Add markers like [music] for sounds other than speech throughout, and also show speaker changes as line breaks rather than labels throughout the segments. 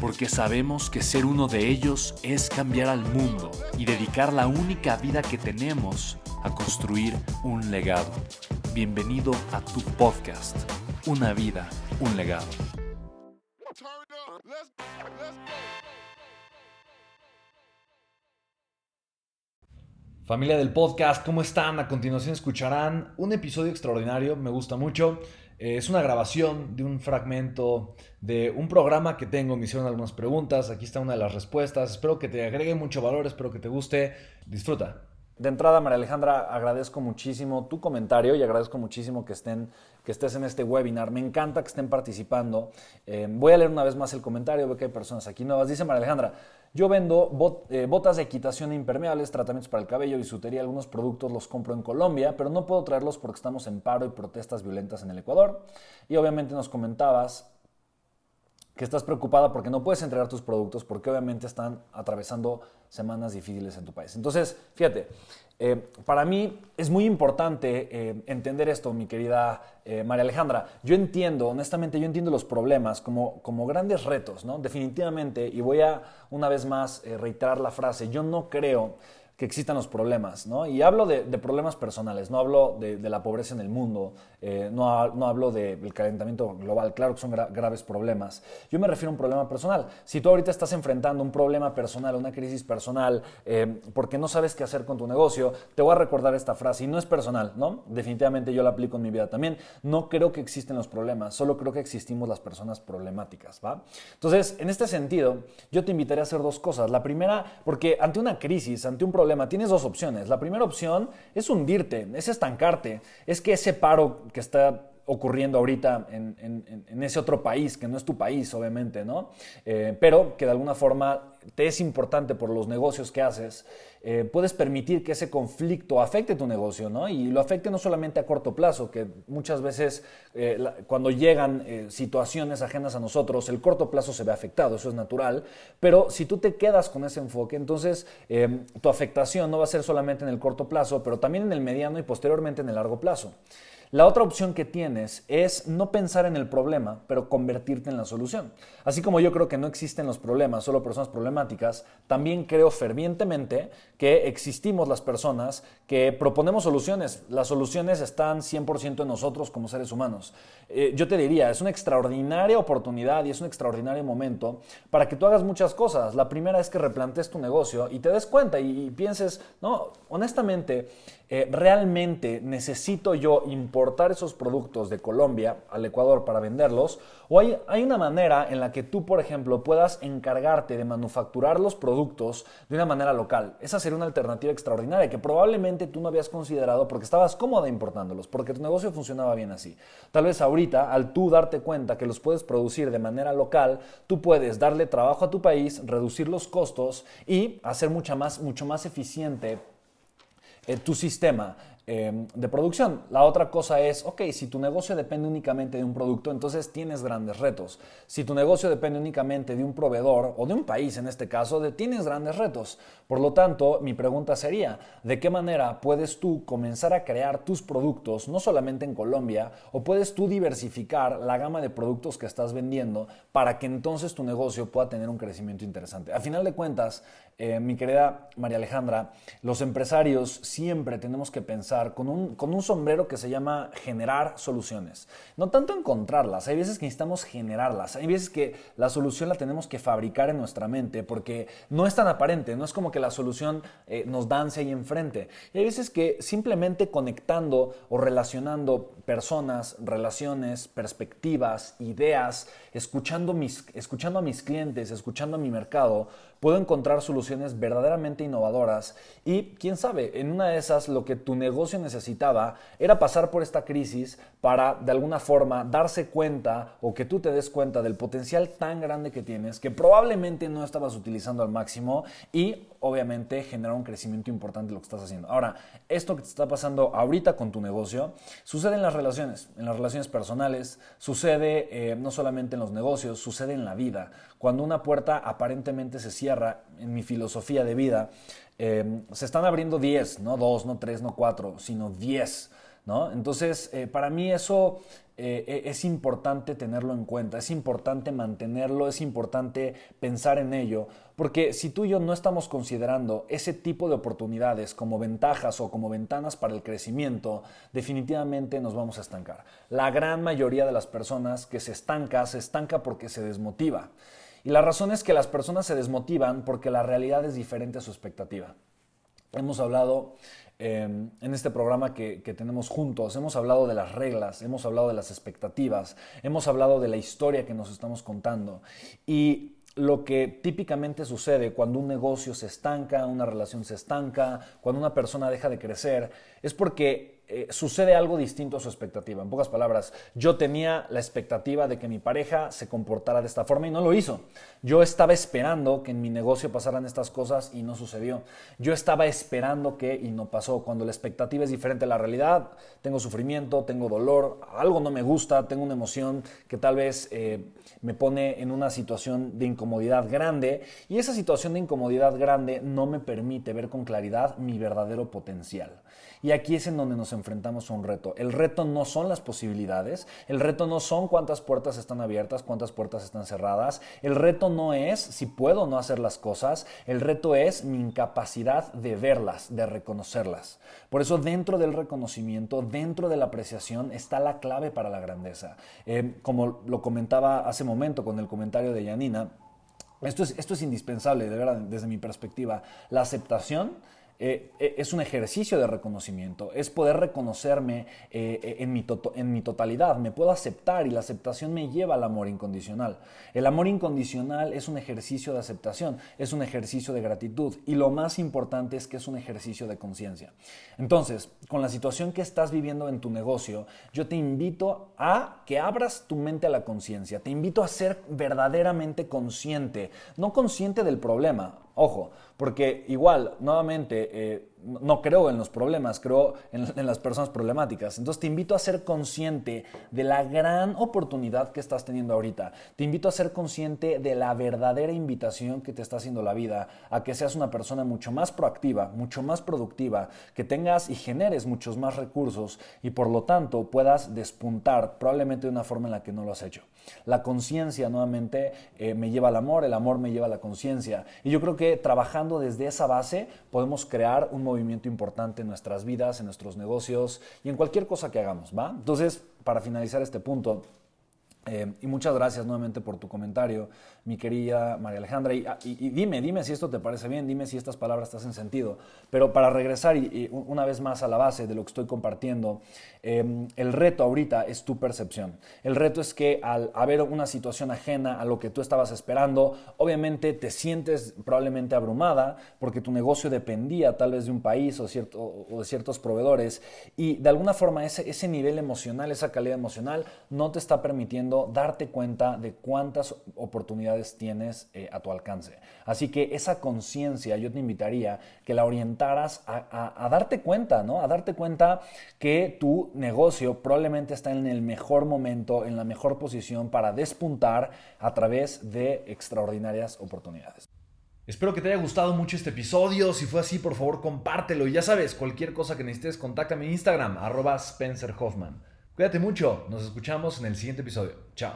porque sabemos que ser uno de ellos es cambiar al mundo y dedicar la única vida que tenemos a construir un legado. Bienvenido a tu podcast, Una vida, un legado. Familia del podcast, ¿cómo están? A continuación escucharán un episodio extraordinario, me gusta mucho. Eh, es una grabación de un fragmento de un programa que tengo. Me hicieron algunas preguntas. Aquí está una de las respuestas. Espero que te agregue mucho valor. Espero que te guste. Disfruta. De entrada, María Alejandra, agradezco muchísimo tu comentario y agradezco muchísimo que, estén, que estés en este webinar. Me encanta que estén participando. Eh, voy a leer una vez más el comentario, veo que hay personas aquí nuevas. Dice María Alejandra, yo vendo eh, botas de equitación impermeables, tratamientos para el cabello, bisutería, algunos productos los compro en Colombia, pero no puedo traerlos porque estamos en paro y protestas violentas en el Ecuador. Y obviamente nos comentabas que estás preocupada porque no puedes entregar tus productos porque obviamente están atravesando semanas difíciles en tu país. Entonces, fíjate, eh, para mí es muy importante eh, entender esto, mi querida eh, María Alejandra. Yo entiendo, honestamente, yo entiendo los problemas como, como grandes retos, ¿no? Definitivamente, y voy a una vez más reiterar la frase, yo no creo que existan los problemas, ¿no? Y hablo de, problemas personales, no hablo de, la pobreza en el mundo, eh, no, no, hablo del calentamiento global, claro que son graves problemas. Yo me refiero a un problema personal. Si tú ahorita estás enfrentando un problema personal, una crisis personal, eh, porque no sabes qué hacer con tu negocio, te voy a recordar esta frase, y no es personal, ¿no? Definitivamente yo la aplico en mi vida también. No creo que existen los problemas, solo creo que existimos las personas problemáticas, ¿va? Entonces, en este sentido, yo te invitaría a hacer dos cosas. La primera, porque ante una crisis, ante un problema, tienes dos opciones. La primera opción es hundirte, es estancarte, es que ese paro que está ocurriendo ahorita en, ese otro país, que no es tu país, obviamente, ¿no? Eh, pero que de alguna forma te es importante por los negocios que haces, eh, puedes permitir que ese conflicto afecte tu negocio, ¿no? Y lo afecte no solamente a corto plazo, que muchas veces eh, cuando llegan situaciones ajenas a nosotros, el corto plazo se ve afectado, eso es natural, pero si tú te quedas con ese enfoque, entonces tu afectación no va a ser solamente en el corto plazo, pero también en el mediano y posteriormente en el largo plazo. La otra opción que tienes es no pensar en el problema, pero convertirte en la solución. Así como yo creo que no existen los problemas, solo personas problemáticas, también creo fervientemente que existimos las personas que proponemos soluciones. Las soluciones están 100% en nosotros como seres humanos. Eh, yo te diría, es una extraordinaria oportunidad y es un extraordinario momento para que tú hagas muchas cosas. La primera es que replantes tu negocio y te des cuenta y, y pienses, no, honestamente, eh, ¿realmente necesito yo importar esos productos de Colombia al Ecuador para venderlos? ¿O hay, hay, una manera en la que tú, por ejemplo, puedas encargarte de manufacturar los productos de una manera local? Esa sería una alternativa extraordinaria que probablemente tú no habías considerado porque estabas cómoda importándolos, porque tu negocio funcionaba bien así. Tal vez ahorita, al tú darte cuenta que los puedes producir de manera local, tú puedes darle trabajo a tu país, reducir los costos y hacer mucha más, mucho más eficiente tu sistema. Em, de producción. La otra cosa es, ok, si tu negocio depende únicamente de un producto, entonces tienes grandes retos. Si tu negocio depende únicamente de un proveedor o de un país en este caso, tienes grandes retos. Por lo tanto, mi pregunta sería, ¿de qué manera puedes tú comenzar a crear tus productos, no solamente en Colombia, o puedes tú diversificar la gama de productos que estás vendiendo para que entonces tu negocio pueda tener un crecimiento interesante? A final de cuentas, eh, mi querida María Alejandra, los empresarios siempre tenemos que pensar con un, sombrero que se llama generar soluciones. No tanto encontrarlas, hay veces que necesitamos generarlas, hay veces que la solución la tenemos que fabricar en nuestra mente porque no es tan aparente, no es como que la solución eh, nos dance ahí enfrente. Y hay veces que simplemente conectando o relacionando personas, relaciones, perspectivas, ideas, escuchando a mis clientes, escuchando a mi mercado, puedo encontrar soluciones verdaderamente innovadoras y quién sabe, en una de esas lo que tu negocio necesitaba era pasar por esta crisis para de alguna forma darse cuenta o que tú te des cuenta del potencial tan grande que tienes que probablemente no estabas utilizando al máximo y obviamente generar un crecimiento importante lo que estás haciendo. Ahora, esto que te está pasando ahorita con tu negocio sucede en las relaciones, en las relaciones personales, sucede eh, no solamente en los negocios, sucede en la vida. Cuando una puerta aparentemente se cierra, en mi filosofía de vida, eh, se están abriendo 10, no 2, no 3, no 4, sino 10. ¿no? Entonces, eh, para mí eso eh, e, es importante tenerlo en cuenta, es importante mantenerlo, es importante pensar en ello, porque si tú y yo no estamos considerando ese tipo de oportunidades como ventajas o como ventanas para el crecimiento, definitivamente nos vamos a estancar. La gran mayoría de las personas que se estanca, se estanca porque se desmotiva. Y la razón es que las personas se desmotivan porque la realidad es diferente a su expectativa. Hemos hablado em, en este programa que, que, tenemos juntos, hemos hablado de las reglas, hemos hablado de las expectativas, hemos hablado de la historia que nos estamos contando. Y lo que típicamente sucede cuando un negocio se estanca, una relación se estanca, cuando una persona deja de crecer, es porque eh, sucede algo distinto a su expectativa. En pocas palabras, yo tenía la expectativa de que mi pareja se comportara de esta forma y no lo hizo. Yo estaba esperando que en mi negocio pasaran estas cosas y no sucedió. Yo estaba esperando que y no pasó. Cuando la expectativa es diferente a la realidad, tengo sufrimiento, tengo dolor, algo no me gusta, tengo una emoción que tal vez eh, me pone en una situación de incomodidad grande y esa situación de incomodidad grande no me permite ver con claridad mi verdadero potencial. Y aquí es en donde nos enfrentamos a un reto. El reto no son las posibilidades, el reto no son cuántas puertas están abiertas, cuántas puertas están cerradas, el reto no es si puedo o no hacer las cosas, el reto es mi incapacidad de verlas, de reconocerlas. Por eso dentro del reconocimiento, dentro de la apreciación, está la clave para la grandeza. Eh, como lo comentaba hace momento con el comentario de Yanina, esto es, indispensable, desde mi perspectiva. La aceptación eh, eh, es un ejercicio de reconocimiento, es poder reconocerme eh, en, mi en mi totalidad, me puedo aceptar y la aceptación me lleva al amor incondicional. El amor incondicional es un ejercicio de aceptación, es un ejercicio de gratitud y lo más importante es que es un ejercicio de conciencia. Entonces, con la situación que estás viviendo en tu negocio, yo te invito a que abras tu mente a la conciencia, te invito a ser verdaderamente consciente, no consciente del problema, Ojo, porque igual, nuevamente, eh, no creo en los problemas, creo [laughs] en, las personas problemáticas. Entonces te invito a ser consciente de la gran oportunidad que estás teniendo ahorita. Te invito a ser consciente de la verdadera invitación que te está haciendo la vida, a que seas una persona mucho más proactiva, mucho más productiva, que tengas y generes muchos más recursos y por lo tanto puedas despuntar probablemente de una forma en la que no lo has hecho. La conciencia nuevamente eh, me lleva al amor, el amor me lleva a la conciencia. Y yo creo que trabajando desde esa base podemos crear un movimiento importante en nuestras vidas, en nuestros negocios y en cualquier cosa que hagamos, ¿va? Entonces, para finalizar este punto, eh, y muchas gracias nuevamente por tu comentario, mi querida María Alejandra. Ah, y, dime, dime si esto te parece bien, dime si estas palabras te hacen sentido. Pero para regresar y, una vez más a la base de lo que estoy compartiendo, em, el reto ahorita es tu percepción. El reto es que al haber una situación ajena a lo que tú estabas esperando, obviamente te sientes probablemente abrumada porque tu negocio dependía tal vez de un país o, cierto, o de ciertos proveedores y de alguna forma ese, ese nivel emocional, esa calidad emocional no te está permitiendo darte cuenta de cuántas oportunidades tienes eh, a tu alcance. Así que esa conciencia yo te invitaría que la orientaras a, darte cuenta, ¿no? A darte cuenta que tu negocio probablemente está en el mejor momento, en la mejor posición para despuntar a través de extraordinarias oportunidades.
Espero que te haya gustado mucho este episodio. Si fue así, por favor, compártelo. Y ya sabes, cualquier cosa que necesites, contáctame en Instagram, arroba. Cuídate mucho, nos escuchamos en el siguiente episodio. Chao.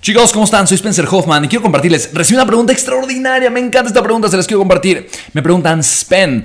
Chicos, ¿cómo están? Soy Spencer Hoffman y quiero compartirles. Recibí una pregunta extraordinaria, me encanta esta pregunta, se las quiero compartir. Me preguntan, Spen,